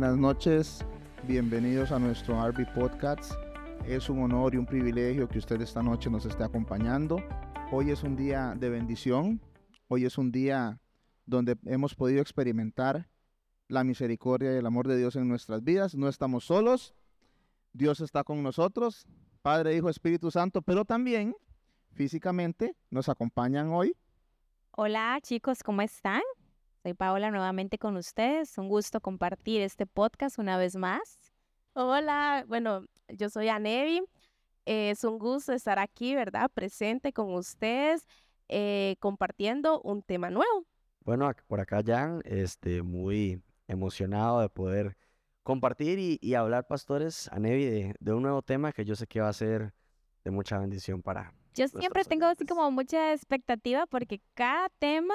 Buenas noches. Bienvenidos a nuestro RB Podcast. Es un honor y un privilegio que usted esta noche nos esté acompañando. Hoy es un día de bendición. Hoy es un día donde hemos podido experimentar la misericordia y el amor de Dios en nuestras vidas. No estamos solos. Dios está con nosotros, Padre, Hijo, Espíritu Santo, pero también físicamente nos acompañan hoy. Hola chicos, ¿cómo están? Soy Paola nuevamente con ustedes. Un gusto compartir este podcast una vez más. Hola, bueno, yo soy Anevi. es un gusto estar aquí, ¿verdad? Presente con ustedes, eh, compartiendo un tema nuevo. Bueno, por acá Jan, este, muy emocionado de poder compartir y, hablar, pastores, Anevi, de, de un nuevo tema que yo sé que va a ser de mucha bendición para, yo siempre tengo así como mucha expectativa porque cada tema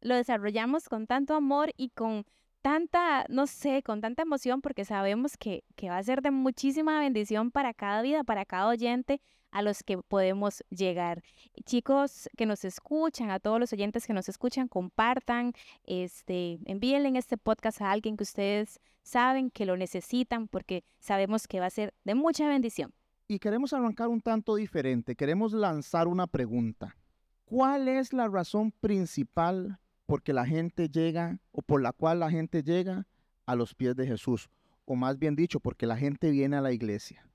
lo desarrollamos con tanto amor y con tanta, no sé, con tanta emoción porque sabemos que, que va a ser de muchísima bendición para cada vida, para cada oyente a los que podemos llegar. Chicos que nos escuchan, a todos los oyentes que nos escuchan, compartan, este, envíenle este podcast a alguien que ustedes saben que lo necesitan porque sabemos que va a ser de mucha bendición. Y queremos arrancar un tanto diferente, queremos lanzar una pregunta. ¿Cuál es la razón principal por la gente llega o por la cual la gente llega a los pies de Jesús? O más bien dicho, porque la gente viene a la iglesia.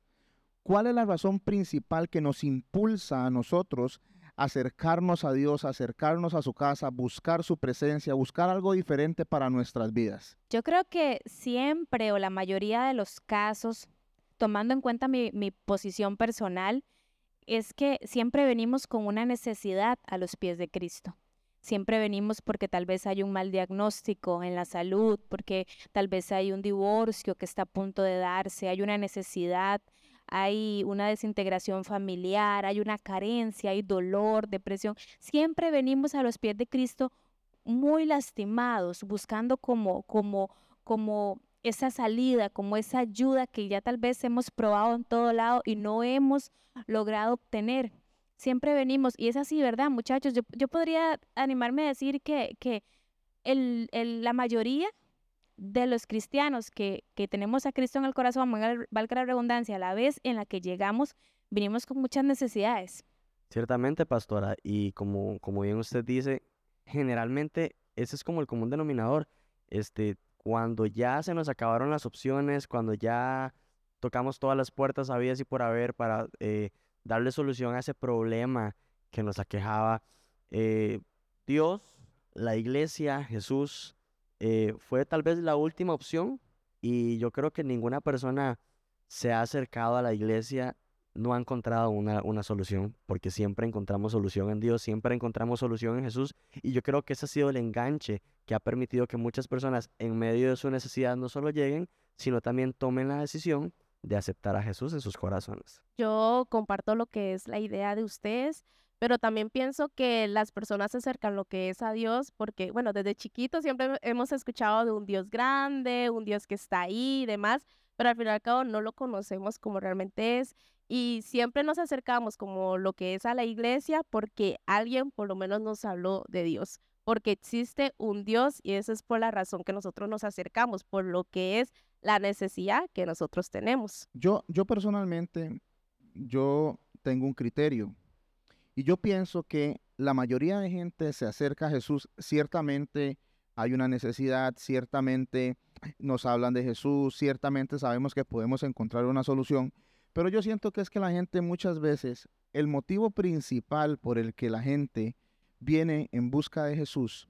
¿Cuál es la razón principal que nos impulsa a nosotros acercarnos a Dios, acercarnos a su casa, buscar su presencia, buscar algo diferente para nuestras vidas? Yo creo que siempre o la mayoría de los casos tomando en cuenta mi, posición personal, es que siempre venimos con una necesidad a los pies de Cristo. Siempre venimos porque tal vez hay un mal diagnóstico en la salud, porque tal vez hay un divorcio que está a punto de darse, hay una necesidad, hay una desintegración familiar, hay una carencia, hay dolor, depresión. Siempre venimos a los pies de Cristo muy lastimados, buscando como, como, como esa salida, como esa ayuda que ya tal vez hemos probado en todo lado y no hemos logrado obtener. Siempre venimos, y es así, ¿verdad, muchachos? Yo, podría animarme a decir que, que el, la mayoría de los cristianos que, que, tenemos a Cristo en el corazón, valga la redundancia, a la vez en la que llegamos, venimos con muchas necesidades. Ciertamente, pastora, y como, como bien usted dice, generalmente ese es como el común denominador. Este, cuando ya se nos acabaron las opciones, cuando ya tocamos todas las puertas habidas y por haber para eh, darle solución a ese problema que nos aquejaba, eh, Dios, la iglesia, Jesús, eh, fue tal vez la última opción y yo creo que ninguna persona se ha acercado a la iglesia no ha encontrado una, una, solución, porque siempre encontramos solución en Dios, siempre encontramos solución en Jesús, y yo creo que ese ha sido el enganche que ha permitido que muchas personas en medio de su necesidad no solo lleguen, sino también tomen la decisión de aceptar a Jesús en sus corazones. Yo comparto lo que es la idea de ustedes, pero también pienso que las personas se acercan lo que es a Dios porque, bueno, desde chiquitos siempre hemos escuchado de un Dios grande, un Dios que está ahí y demás, pero al fin y al cabo no lo conocemos como realmente es y siempre nos acercamos como lo que es a la iglesia porque alguien por lo menos nos habló de Dios, porque existe un Dios y esa es por la razón que nosotros nos acercamos, por lo que es la necesidad que nosotros tenemos. Yo, yo personalmente, yo tengo un criterio y yo pienso que la mayoría de gente se acerca a Jesús, ciertamente hay una necesidad, ciertamente nos hablan de Jesús, ciertamente sabemos que podemos encontrar una solución, pero yo siento que es que la gente muchas veces, el motivo principal por el que la gente viene en busca de Jesús,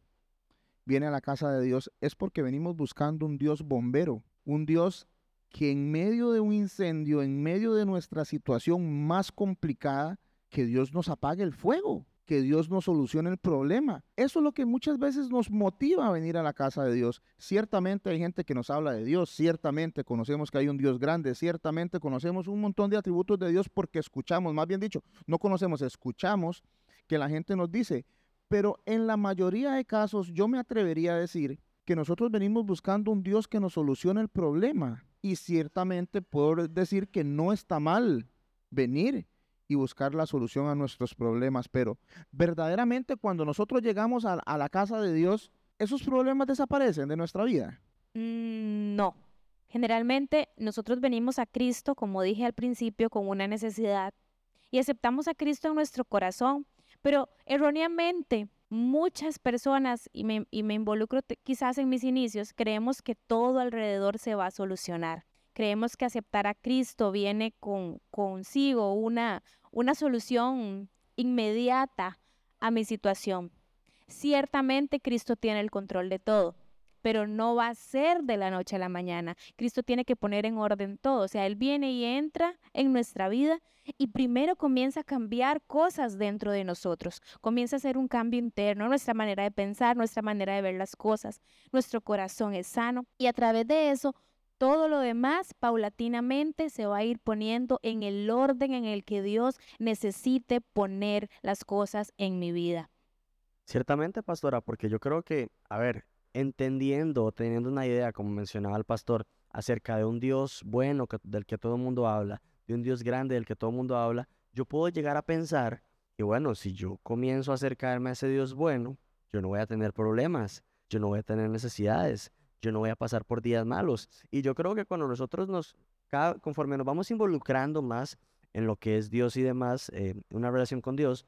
viene a la casa de Dios, es porque venimos buscando un Dios bombero, un Dios que en medio de un incendio, en medio de nuestra situación más complicada, que Dios nos apague el fuego que Dios nos solucione el problema. Eso es lo que muchas veces nos motiva a venir a la casa de Dios. Ciertamente hay gente que nos habla de Dios, ciertamente conocemos que hay un Dios grande, ciertamente conocemos un montón de atributos de Dios porque escuchamos, más bien dicho, no conocemos, escuchamos que la gente nos dice, pero en la mayoría de casos yo me atrevería a decir que nosotros venimos buscando un Dios que nos solucione el problema. Y ciertamente puedo decir que no está mal venir y buscar la solución a nuestros problemas. Pero verdaderamente cuando nosotros llegamos a, la casa de Dios, esos problemas desaparecen de nuestra vida. Mm, no. Generalmente nosotros venimos a Cristo, como dije al principio, con una necesidad y aceptamos a Cristo en nuestro corazón, pero erróneamente muchas personas, y me, involucro quizás en mis inicios, creemos que todo alrededor se va a solucionar. Creemos que aceptar a Cristo viene con, consigo una, una solución inmediata a mi situación. Ciertamente Cristo tiene el control de todo, pero no va a ser de la noche a la mañana. Cristo tiene que poner en orden todo. O sea, Él viene y entra en nuestra vida y primero comienza a cambiar cosas dentro de nosotros. Comienza a hacer un cambio interno, nuestra manera de pensar, nuestra manera de ver las cosas. Nuestro corazón es sano y a través de eso todo lo demás paulatinamente se va a ir poniendo en el orden en el que Dios necesite poner las cosas en mi vida. Ciertamente, pastora, porque yo creo que, a ver, entendiendo, teniendo una idea, como mencionaba el pastor, acerca de un Dios bueno del que todo el mundo habla, de un Dios grande del que todo el mundo habla, yo puedo llegar a pensar que, bueno, si yo comienzo a acercarme a ese Dios bueno, yo no voy a tener problemas, yo no voy a tener necesidades, yo no voy a pasar por días malos. Y yo creo que cuando nosotros nos, conforme nos vamos involucrando más en lo que es Dios y demás, eh, una relación con Dios,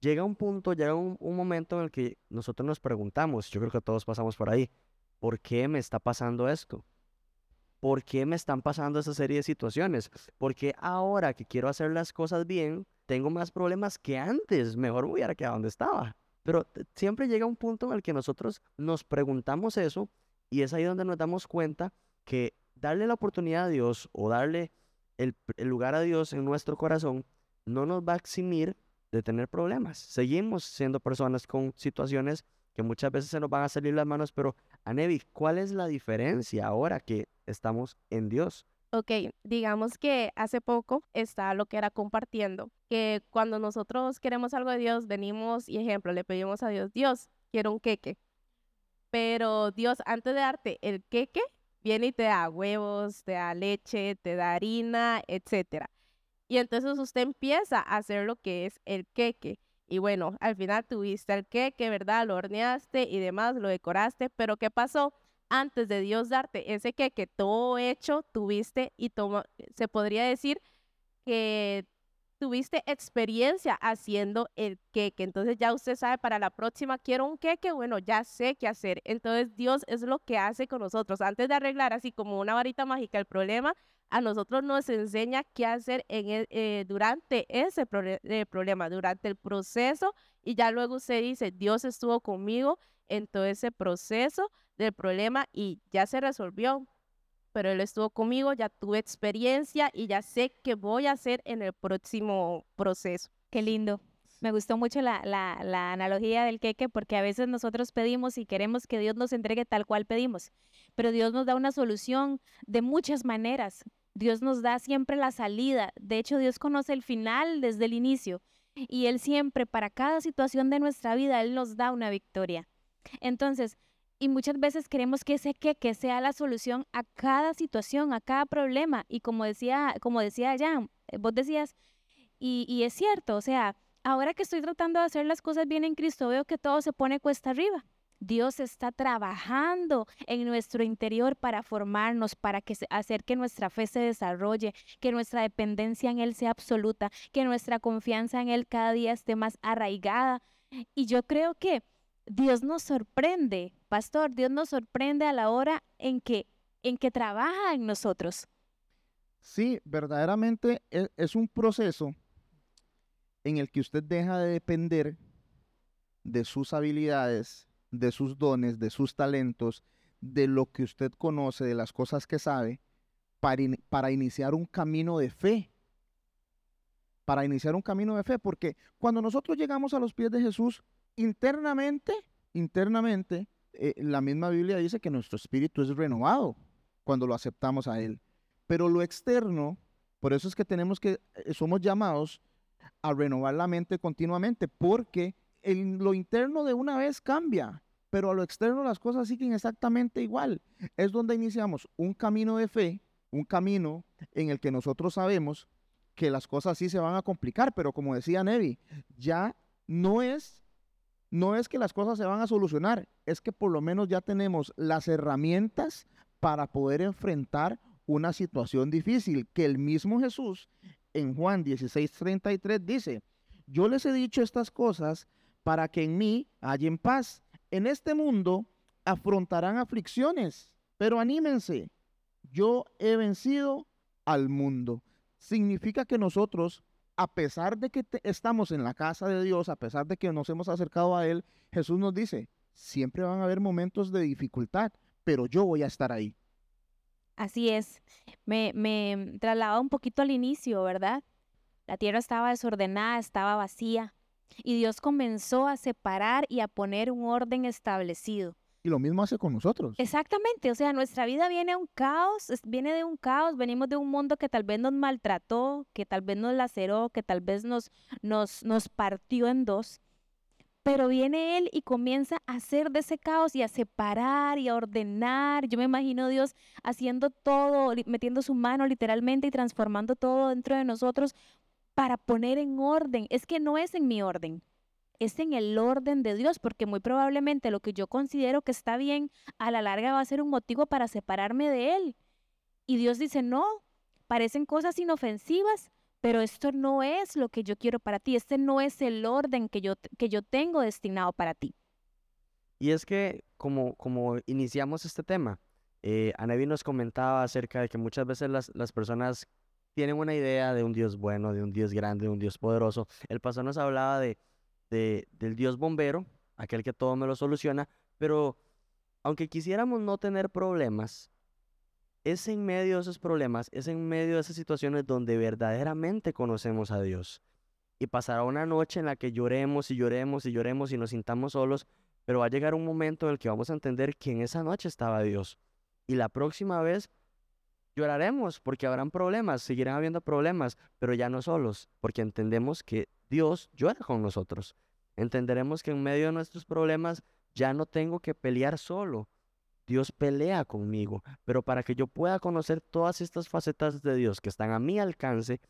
llega un punto, llega un, momento en el que nosotros nos preguntamos, yo creo que todos pasamos por ahí, ¿por qué me está pasando esto? ¿Por qué me están pasando esa serie de situaciones? Porque ahora que quiero hacer las cosas bien, tengo más problemas que antes. Mejor me hubiera quedado donde estaba. Pero siempre llega un punto en el que nosotros nos preguntamos eso y es ahí donde nos damos cuenta que darle la oportunidad a Dios o darle el, lugar a Dios en nuestro corazón no nos va a eximir de tener problemas. Seguimos siendo personas con situaciones que muchas veces se nos van a salir las manos, pero Anevi, ¿cuál es la diferencia ahora que estamos en Dios? Ok, digamos que hace poco está lo que era compartiendo, que cuando nosotros queremos algo de Dios, venimos y ejemplo, le pedimos a Dios, Dios, quiero un queque. Pero Dios, antes de darte el queque, viene y te da huevos, te da leche, te da harina, etc. Y entonces usted empieza a hacer lo que es el queque. Y bueno, al final tuviste el queque, ¿verdad? Lo horneaste y demás, lo decoraste. Pero ¿qué pasó? Antes de Dios darte ese queque todo hecho, tuviste y se podría decir que tuviste experiencia haciendo el queque. Entonces ya usted sabe, para la próxima quiero un queque, bueno, ya sé qué hacer. Entonces Dios es lo que hace con nosotros. Antes de arreglar así como una varita mágica el problema, a nosotros nos enseña qué hacer en e, eh, durante ese eh, problema, durante el proceso. Y ya luego usted dice, Dios estuvo conmigo en todo ese proceso del problema y ya se resolvió pero él estuvo conmigo, ya tuve experiencia y ya sé qué voy a hacer en el próximo proceso. Qué lindo. Me gustó mucho la, la, la, analogía del queque porque a veces nosotros pedimos y queremos que Dios nos entregue tal cual pedimos, pero Dios nos da una solución de muchas maneras. Dios nos da siempre la salida. De hecho, Dios conoce el final desde el inicio y Él siempre, para cada situación de nuestra vida, Él nos da una victoria. Entonces, y muchas veces queremos que ese que, que sea la solución a cada situación, a cada problema. Y como decía, como decía Jan, eh, vos decías, y, y es cierto, o sea, ahora que estoy tratando de hacer las cosas bien en Cristo, veo que todo se pone cuesta arriba. Dios está trabajando en nuestro interior para formarnos, para que hacer que nuestra fe se desarrolle, que nuestra dependencia en Él sea absoluta, que nuestra confianza en Él cada día esté más arraigada. Y yo creo que Dios nos sorprende, pastor, Dios nos sorprende a la hora en que, en que trabaja en nosotros. Sí, verdaderamente es, es un proceso en el que usted deja de depender de sus habilidades, de sus dones, de sus talentos, de lo que usted conoce, de las cosas que sabe, para, para, iniciar un camino de fe. Para iniciar un camino de fe, porque cuando nosotros llegamos a los pies de Jesús, internamente, internamente, eh, la misma Biblia dice que nuestro espíritu es renovado cuando lo aceptamos a Él. Pero lo externo, por eso es que tenemos que, eh, somos llamados a renovar la mente continuamente, porque en lo interno de una vez cambia, pero a lo externo las cosas siguen exactamente igual. Es donde iniciamos un camino de fe, un camino en el que nosotros sabemos que las cosas sí se van a complicar, pero como decía Nevi, ya no es no es que las cosas se van a solucionar, es que por lo menos ya tenemos las herramientas para poder enfrentar una situación difícil que el mismo Jesús en Juan 16:33 dice, yo les he dicho estas cosas para que en mí hallen paz. En este mundo afrontarán aflicciones, pero anímense, yo he vencido al mundo. Significa que nosotros, a pesar de que estamos en la casa de Dios, a pesar de que nos hemos acercado a Él, Jesús nos dice, siempre van a haber momentos de dificultad, pero yo voy a estar ahí. Así es. Me, me trasladaba un poquito al inicio, ¿verdad? La tierra estaba desordenada, estaba vacía, y Dios comenzó a separar y a poner un orden establecido. Y lo mismo hace con nosotros. Exactamente, o sea, nuestra vida viene un caos, viene de un caos, venimos de un mundo que tal vez nos maltrató, que tal vez nos laceró, que tal vez nos, nos, nos partió en dos. Pero viene Él y comienza a hacer de ese caos y a separar y a ordenar. Yo me imagino Dios haciendo todo, metiendo su mano literalmente y transformando todo dentro de nosotros para poner en orden. Es que no es en mi orden, es en el orden de Dios, porque muy probablemente lo que yo considero que está bien, a la larga va a ser un motivo para separarme de Él. Y Dios dice, no, parecen cosas inofensivas, pero esto no es lo que yo quiero para ti, este no es el orden que yo, que yo tengo destinado para ti. Y es que como, como iniciamos este tema, eh, Anevi nos comentaba acerca de que muchas veces las, las personas tienen una idea de un Dios bueno, de un Dios grande, de un Dios poderoso. El pastor nos hablaba de, de, del Dios bombero, aquel que todo me lo soluciona, pero aunque quisiéramos no tener problemas, es en medio de esos problemas, es en medio de esas situaciones donde verdaderamente conocemos a Dios. Y pasará una noche en la que lloremos y lloremos y lloremos y nos sintamos solos, pero va a llegar un momento en el que vamos a entender que en esa noche estaba Dios. Y la próxima vez Lloraremos porque habrán problemas, seguirán habiendo problemas, pero ya no solos, porque entendemos que Dios llora con nosotros. Entenderemos que en medio de nuestros problemas ya no tengo que pelear solo. Dios pelea conmigo, pero para que yo pueda conocer todas estas facetas de Dios que están a mi alcance,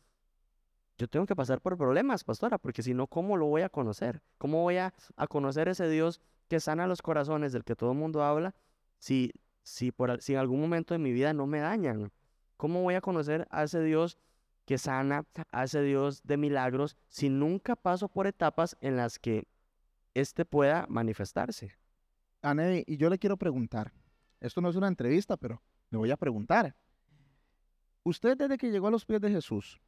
yo tengo que pasar por problemas, pastora, porque si no, ¿cómo lo voy a conocer? ¿Cómo voy a, conocer ese Dios que sana los corazones del que todo el mundo habla si, si, por, si en algún momento de mi vida no me dañan? ¿Cómo voy a conocer a ese Dios que sana, a ese Dios de milagros, si nunca paso por etapas en las que éste pueda manifestarse? Ane, y yo le quiero preguntar, esto no es una entrevista, pero le voy a preguntar. Usted desde que llegó a los pies de Jesús,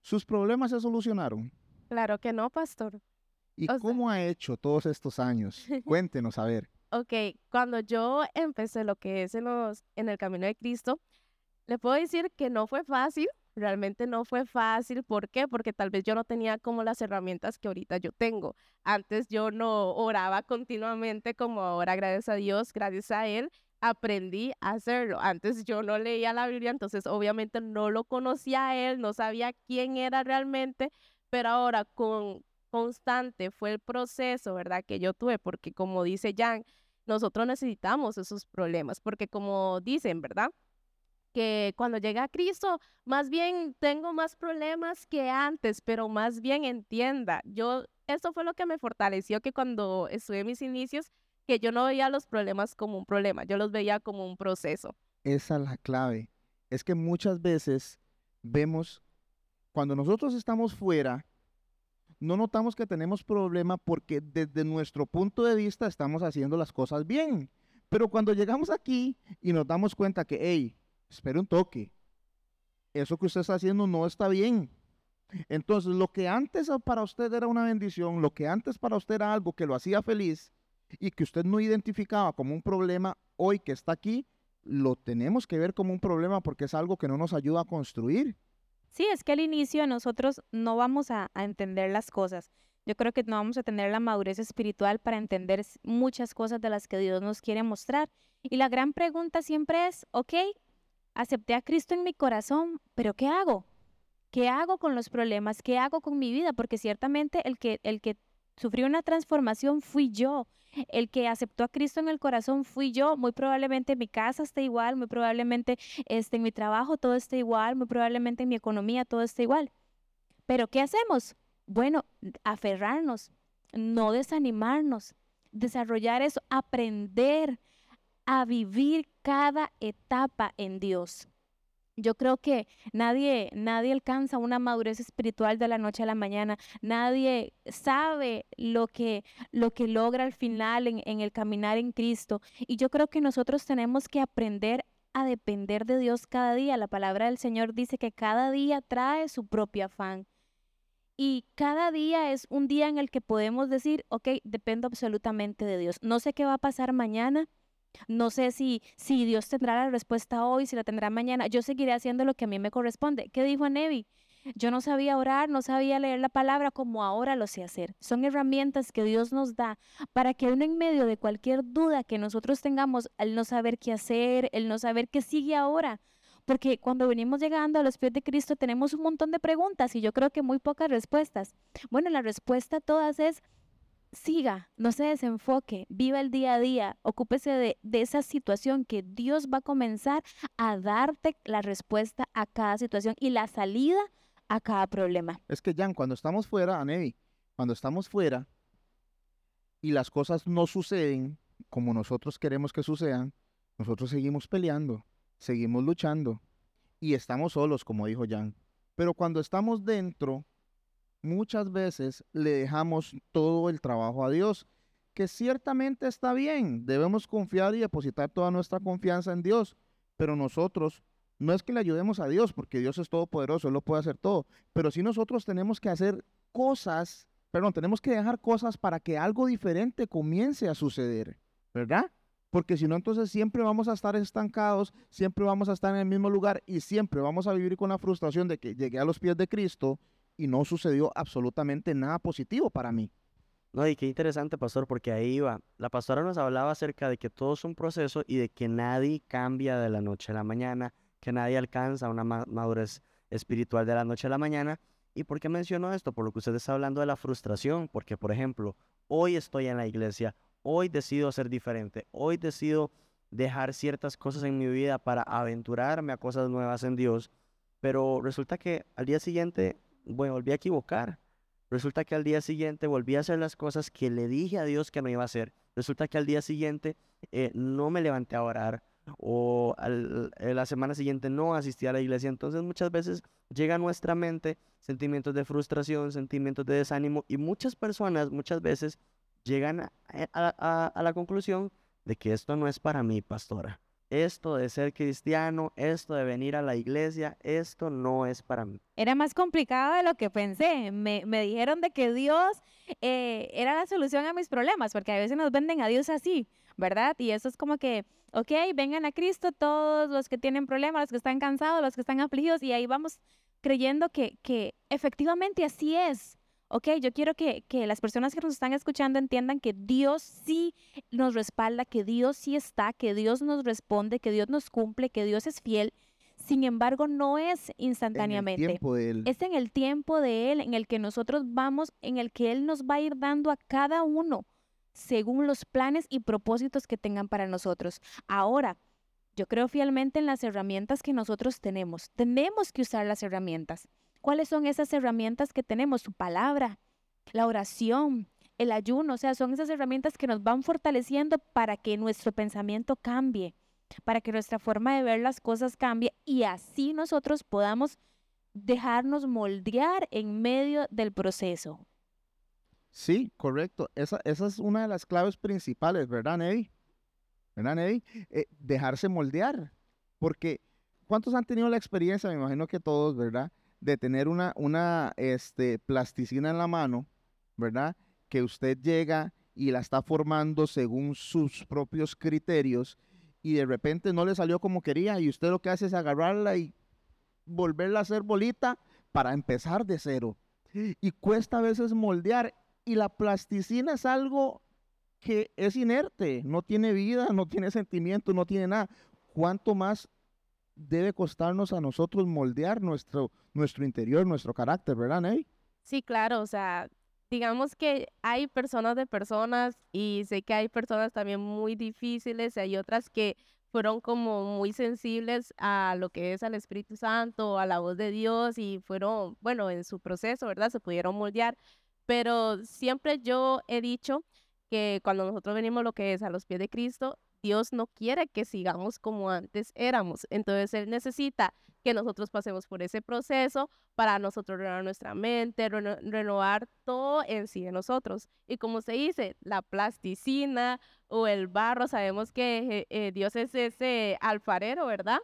¿sus problemas se solucionaron? Claro que no, pastor. ¿Y cómo ha hecho todos estos años? Cuéntenos, a ver. Ok, cuando yo empecé lo que es en, los, en el camino de Cristo, le puedo decir que no fue fácil, realmente no fue fácil. ¿Por qué? Porque tal vez yo no tenía como las herramientas que ahorita yo tengo. Antes yo no oraba continuamente como ahora, gracias a Dios, gracias a Él, aprendí a hacerlo. Antes yo no leía la Biblia, entonces obviamente no lo conocía a Él, no sabía quién era realmente, pero ahora con constante fue el proceso, ¿verdad? Que yo tuve, porque como dice Jan, nosotros necesitamos esos problemas, porque como dicen, ¿verdad? Que cuando llegue a Cristo, más bien tengo más problemas que antes, pero más bien entienda. Yo, eso fue lo que me fortaleció, que cuando estuve mis inicios, que yo no veía los problemas como un problema, yo los veía como un proceso. Esa es la clave. Es que muchas veces vemos, cuando nosotros estamos fuera, no notamos que tenemos problema porque desde nuestro punto de vista estamos haciendo las cosas bien. Pero cuando llegamos aquí y nos damos cuenta que, hey, espere un toque. Eso que usted está haciendo no está bien. Entonces, lo que antes para usted era una bendición, lo que antes para usted era algo que lo hacía feliz y que usted no identificaba como un problema, hoy que está aquí, lo tenemos que ver como un problema porque es algo que no nos ayuda a construir. Sí, es que al inicio nosotros no vamos a, a entender las cosas. Yo creo que no vamos a tener la madurez espiritual para entender muchas cosas de las que Dios nos quiere mostrar. Y la gran pregunta siempre es, ok, acepté a Cristo en mi corazón, pero ¿qué hago? ¿Qué hago con los problemas? ¿Qué hago con mi vida? Porque ciertamente el que, el que sufrió una transformación fui yo. El que aceptó a Cristo en el corazón fui yo. Muy probablemente mi casa esté igual, muy probablemente este, en mi trabajo todo esté igual, muy probablemente en mi economía todo esté igual. Pero ¿qué hacemos? Bueno, aferrarnos, no desanimarnos, desarrollar eso, aprender a vivir cada etapa en Dios. Yo creo que nadie, nadie alcanza una madurez espiritual de la noche a la mañana. Nadie sabe lo que, lo que logra al final en, en el caminar en Cristo. Y yo creo que nosotros tenemos que aprender a depender de Dios cada día. La palabra del Señor dice que cada día trae su propio afán. Y cada día es un día en el que podemos decir, ok, dependo absolutamente de Dios. No sé qué va a pasar mañana, no sé si, si Dios tendrá la respuesta hoy, si la tendrá mañana. Yo seguiré haciendo lo que a mí me corresponde. ¿Qué dijo Nevi? Yo no sabía orar, no sabía leer la palabra como ahora lo sé hacer. Son herramientas que Dios nos da para que uno en medio de cualquier duda que nosotros tengamos, el no saber qué hacer, el no saber qué sigue ahora, porque cuando venimos llegando a los pies de Cristo tenemos un montón de preguntas y yo creo que muy pocas respuestas. Bueno, la respuesta a todas es siga, no se desenfoque, viva el día a día, ocúpese de, esa situación que Dios va a comenzar a darte la respuesta a cada situación y la salida a cada problema. Es que, Jan, cuando estamos fuera, Anevi, cuando estamos fuera y las cosas no suceden como nosotros queremos que sucedan, nosotros seguimos peleando, seguimos luchando y estamos solos, como dijo Jan. Pero cuando estamos dentro, muchas veces le dejamos todo el trabajo a Dios, que ciertamente está bien, debemos confiar y depositar toda nuestra confianza en Dios, pero nosotros no es que le ayudemos a Dios, porque Dios es todopoderoso, Él lo puede hacer todo, pero sí nosotros tenemos que hacer cosas, perdón, tenemos que dejar cosas para que algo diferente comience a suceder, ¿verdad? Porque si no, entonces siempre vamos a estar estancados, siempre vamos a estar en el mismo lugar y siempre vamos a vivir con la frustración de que llegué a los pies de Cristo y no sucedió absolutamente nada positivo para mí. No, y qué interesante, pastor, porque ahí iba. La pastora nos hablaba acerca de que todo es un proceso y de que nadie cambia de la noche a la mañana, que nadie alcanza una madurez espiritual de la noche a la mañana. ¿Y por qué menciono esto? Por lo que usted está hablando de la frustración, porque, por ejemplo, hoy estoy en la iglesia, hoy decido ser diferente, hoy decido dejar ciertas cosas en mi vida para aventurarme a cosas nuevas en Dios, pero resulta que al día siguiente bueno, volví a equivocar. Resulta que al día siguiente volví a hacer las cosas que le dije a Dios que no iba a hacer. Resulta que al día siguiente eh, no me levanté a orar o al, eh, la semana siguiente no asistí a la iglesia. Entonces muchas veces llega a nuestra mente sentimientos de frustración, sentimientos de desánimo y muchas personas muchas veces llegan a, a, a la conclusión de que esto no es para mí, pastora esto de ser cristiano, esto de venir a la iglesia, esto no es para mí. Era más complicado de lo que pensé. Me, me dijeron de que Dios eh, era la solución a mis problemas, porque a veces nos venden a Dios así, ¿verdad? Y eso es como que, ok, vengan a Cristo todos los que tienen problemas, los que están cansados, los que están afligidos, y ahí vamos creyendo que, que efectivamente así es ok, yo quiero que, que, las personas que nos están escuchando entiendan que Dios sí nos respalda, que Dios sí está, que Dios nos responde, que Dios nos cumple, que Dios es fiel. Sin embargo, no es instantáneamente. En el tiempo de él. Es en el tiempo de Él, en el que nosotros vamos, en el que Él nos va a ir dando a cada uno según los planes y propósitos que tengan para nosotros. Ahora, yo creo fielmente en las herramientas que nosotros tenemos. Tenemos que usar las herramientas. ¿Cuáles son esas herramientas que tenemos? Su palabra, la oración, el ayuno, o sea, son esas herramientas que nos van fortaleciendo para que nuestro pensamiento cambie, para que nuestra forma de ver las cosas cambie y así nosotros podamos dejarnos moldear en medio del proceso. Sí, correcto. Esa, es una de las claves principales, ¿verdad, Ney? ¿Verdad, Ney? Eh, dejarse moldear. Porque, ¿cuántos han tenido la experiencia? Me imagino que todos, ¿verdad? De tener una, una este, plasticina en la mano, ¿verdad? Que usted llega y la está formando según sus propios criterios y de repente no le salió como quería y usted lo que hace es agarrarla y volverla a hacer bolita para empezar de cero. Y cuesta a veces moldear y la plasticina es algo que es inerte, no tiene vida, no tiene sentimiento, no tiene nada. ¿Cuánto más debe costarnos a nosotros moldear nuestro, nuestro interior, nuestro carácter, ¿verdad, Ney? Sí, claro, o sea, digamos que hay personas de personas y sé que hay personas también muy difíciles y hay otras que fueron como muy sensibles a lo que es al Espíritu Santo, a la voz de Dios y fueron, bueno, en su proceso, ¿verdad? Se pudieron moldear, pero siempre yo he dicho que cuando nosotros venimos lo que es a los pies de Cristo, Dios no quiere que sigamos como antes éramos. Entonces Él necesita que nosotros pasemos por ese proceso para nosotros renovar nuestra mente, renovar todo en sí de nosotros. Y como se dice, la plasticina o el barro, sabemos que eh, Dios es ese alfarero, ¿verdad?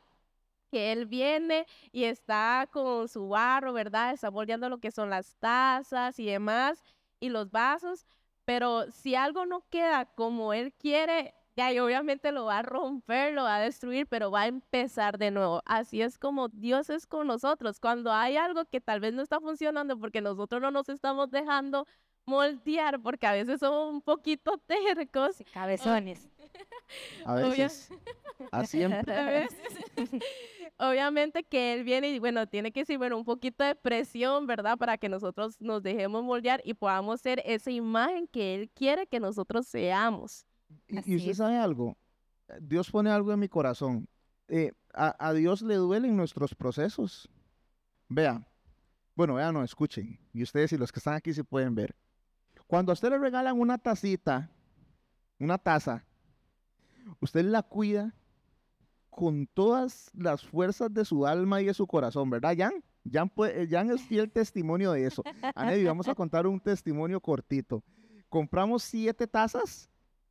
que él viene y está con su barro, ¿verdad? Está moldeando lo que son las tazas y demás y los vasos, pero si algo no queda como él quiere, ya y obviamente lo va a romper, lo va a destruir, pero va a empezar de nuevo. Así es como Dios es con nosotros. Cuando hay algo que tal vez no está funcionando porque nosotros no nos estamos dejando moldear, porque a veces somos un poquito tercos. Cabezones. A veces. A siempre. Obviamente que él viene y bueno, tiene que ser bueno, un poquito de presión, ¿verdad? Para que nosotros nos dejemos moldear y podamos ser esa imagen que él quiere que nosotros seamos. Y, usted sabe algo, Dios pone algo en mi corazón. Eh, a, Dios le duelen nuestros procesos. Vea, bueno, vean, no, escuchen. Y ustedes y los que están aquí se pueden ver. Cuando a usted le regalan una tacita, una taza, usted la cuida con todas las fuerzas de su alma y de su corazón, ¿verdad, Jan? Jan, Jan es fiel testimonio de eso. Anedi, vamos a contar un testimonio cortito. Compramos siete tazas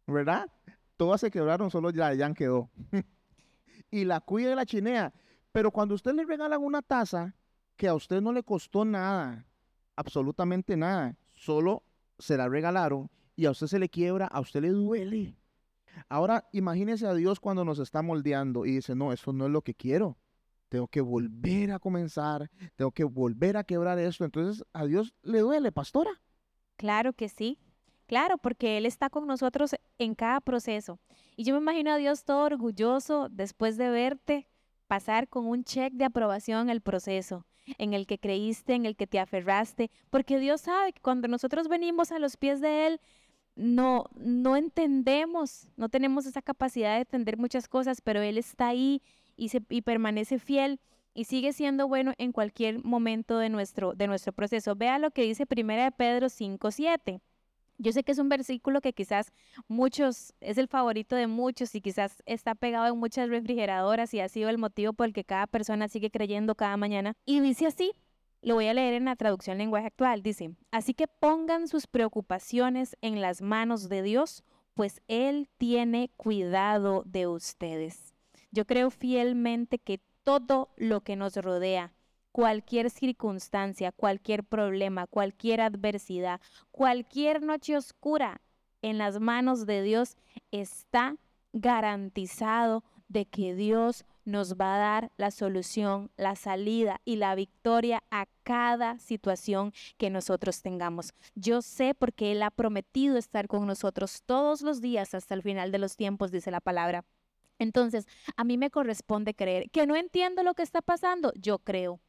¿verdad? Todas se quebraron, solo ya Jan quedó. y la cuida y la chinea. Pero cuando usted le regalan una taza que a usted no le costó nada, absolutamente nada, solo se la regalaron y a usted se le quiebra, a usted le duele. Ahora imagínese a Dios cuando nos está moldeando y dice, no, eso no es lo que quiero. Tengo que volver a comenzar, tengo que volver a quebrar esto. Entonces, ¿a Dios le duele, pastora? Claro que sí. Claro, porque Él está con nosotros en cada proceso. Y yo me imagino a Dios todo orgulloso después de verte pasar con un check de aprobación el proceso en el que creíste, en el que te aferraste, porque Dios sabe que cuando nosotros venimos a los pies de Él, no, no entendemos, no tenemos esa capacidad de entender muchas cosas, pero Él está ahí y, permanece fiel y sigue siendo bueno en cualquier momento de nuestro, de nuestro proceso. Vea lo que dice 1 de Pedro 5, 7. Yo sé que es un versículo que quizás muchos, es el favorito de muchos y quizás está pegado en muchas refrigeradoras y ha sido el motivo por el que cada persona sigue creyendo cada mañana. Y dice así, lo voy a leer en la traducción lenguaje actual, dice, así que pongan sus preocupaciones en las manos de Dios, pues Él tiene cuidado de ustedes. Yo creo fielmente que todo lo que nos rodea, cualquier circunstancia, cualquier problema, cualquier adversidad, cualquier noche oscura en las manos de Dios está garantizado de que Dios nos va a dar la solución, la salida y la victoria a cada situación que nosotros tengamos. Yo sé porque Él ha prometido estar con nosotros todos los días hasta el final de los tiempos, dice la palabra. Entonces, a mí me corresponde creer que no entiendo lo que está pasando, yo creo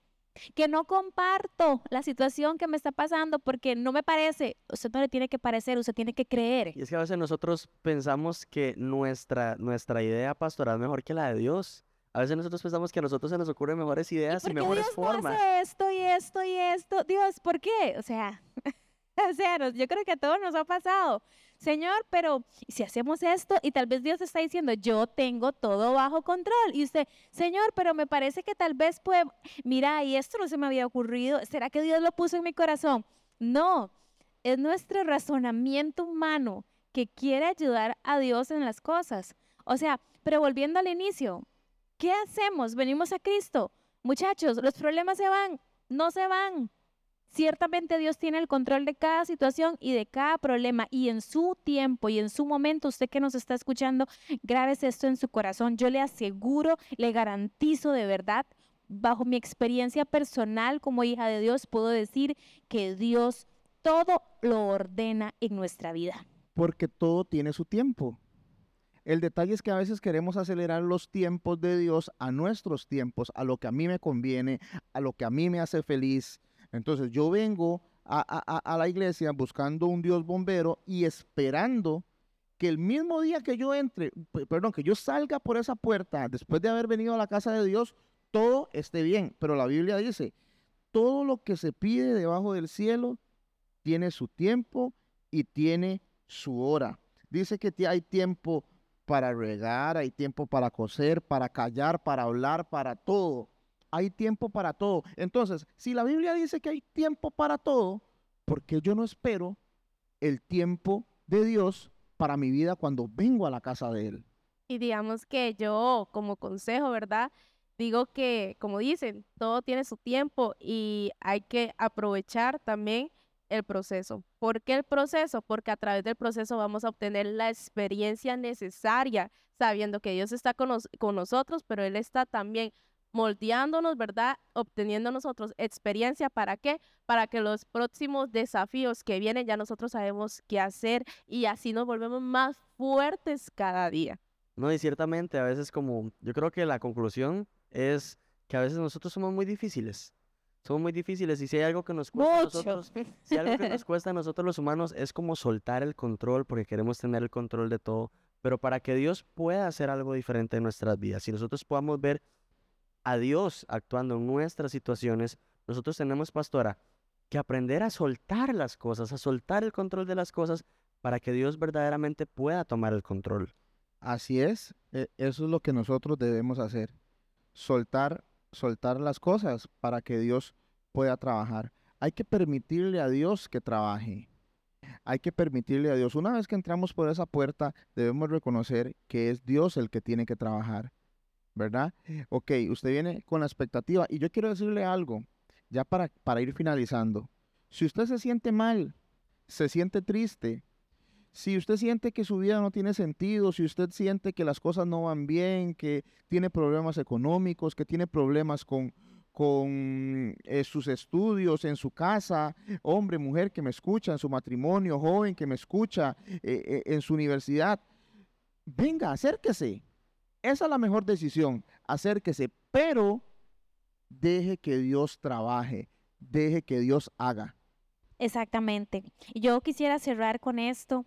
que no comparto la situación que me está pasando porque no me parece. Usted no le tiene que parecer, usted tiene que creer. Y es que a veces nosotros pensamos que nuestra, nuestra idea pastoral es mejor que la de Dios. A veces nosotros pensamos que a nosotros se nos ocurren mejores ideas y, mejores Dios formas. No hace esto y esto y esto. Dios, ¿por qué? O sea, o sea, yo creo que a todos nos ha pasado. Señor, pero si hacemos esto y tal vez Dios está diciendo, yo tengo todo bajo control. Y usted, Señor, pero me parece que tal vez puede, mira, y esto no se me había ocurrido, ¿será que Dios lo puso en mi corazón? No, es nuestro razonamiento humano que quiere ayudar a Dios en las cosas. O sea, pero volviendo al inicio, ¿qué hacemos? Venimos a Cristo. Muchachos, los problemas se van, no se van. Ciertamente Dios tiene el control de cada situación y de cada problema y en su tiempo y en su momento, usted que nos está escuchando, grabes esto en su corazón. Yo le aseguro, le garantizo de verdad, bajo mi experiencia personal como hija de Dios, puedo decir que Dios todo lo ordena en nuestra vida. Porque todo tiene su tiempo. El detalle es que a veces queremos acelerar los tiempos de Dios a nuestros tiempos, a lo que a mí me conviene, a lo que a mí me hace feliz entonces yo vengo a, la iglesia buscando un Dios bombero y esperando que el mismo día que yo entre, perdón, que yo salga por esa puerta después de haber venido a la casa de Dios, todo esté bien. Pero la Biblia dice, todo lo que se pide debajo del cielo tiene su tiempo y tiene su hora. Dice que hay tiempo para regar, hay tiempo para coser, para callar, para hablar, para todo. Hay tiempo para todo. Entonces, si la Biblia dice que hay tiempo para todo, ¿por qué yo no espero el tiempo de Dios para mi vida cuando vengo a la casa de Él? Y digamos que yo, como consejo, ¿verdad? Digo que, como dicen, todo tiene su tiempo y hay que aprovechar también el proceso. ¿Por qué el proceso? Porque a través del proceso vamos a obtener la experiencia necesaria, sabiendo que Dios está con, con nosotros, pero Él está también moldeándonos, ¿verdad? Obteniendo nosotros experiencia. ¿Para qué? Para que los próximos desafíos que vienen ya nosotros sabemos qué hacer y así nos volvemos más fuertes cada día. No, y ciertamente a veces como, yo creo que la conclusión es que a veces nosotros somos muy difíciles. Somos muy difíciles y si hay algo que nos cuesta a nosotros, si algo que nos cuesta a nosotros los humanos es como soltar el control porque queremos tener el control de todo, pero para que Dios pueda hacer algo diferente en nuestras vidas, si nosotros podamos ver a Dios actuando en nuestras situaciones, nosotros tenemos, pastora, que aprender a soltar las cosas, a soltar el control de las cosas para que Dios verdaderamente pueda tomar el control. Así es, e, eso es lo que nosotros debemos hacer, soltar, soltar las cosas para que Dios pueda trabajar. Hay que permitirle a Dios que trabaje. Hay que permitirle a Dios. Una vez que entramos por esa puerta, debemos reconocer que es Dios el que tiene que trabajar. ¿Verdad? Ok, usted viene con la expectativa. Y yo quiero decirle algo, ya para, para ir finalizando. Si usted se siente mal, se siente triste, si usted siente que su vida no tiene sentido, si usted siente que las cosas no van bien, que tiene problemas económicos, que tiene problemas con, con eh, sus estudios en su casa, hombre, mujer que me escucha, en su matrimonio, joven que me escucha eh, eh, en su universidad, venga, acérquese. Esa es la mejor decisión, acérquese, pero deje que Dios trabaje, deje que Dios haga. Exactamente. Yo quisiera cerrar con esto.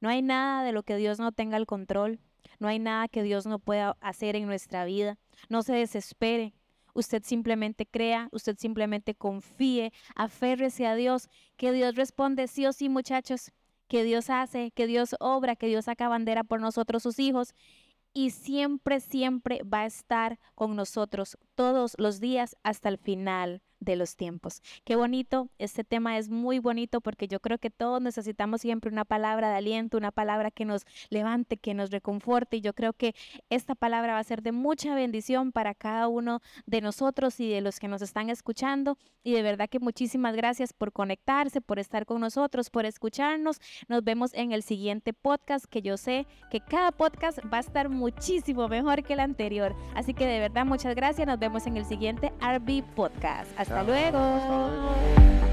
No hay nada de lo que Dios no tenga el control. No hay nada que Dios no pueda hacer en nuestra vida. No se desespere. Usted simplemente crea, usted simplemente confíe, aférrese a Dios, que Dios responde sí o sí, muchachos, que Dios hace, que Dios obra, que Dios saca bandera por nosotros, sus hijos, y siempre, siempre va a estar con nosotros todos los días hasta el final de los tiempos. Qué bonito, este tema es muy bonito porque yo creo que todos necesitamos siempre una palabra de aliento, una palabra que nos levante, que nos reconforte y yo creo que esta palabra va a ser de mucha bendición para cada uno de nosotros y de los que nos están escuchando y de verdad que muchísimas gracias por conectarse, por estar con nosotros, por escucharnos. Nos vemos en el siguiente podcast que yo sé que cada podcast va a estar muchísimo mejor que el anterior. Así que de verdad muchas gracias, nos vemos en el siguiente RB Podcast. Hasta luego.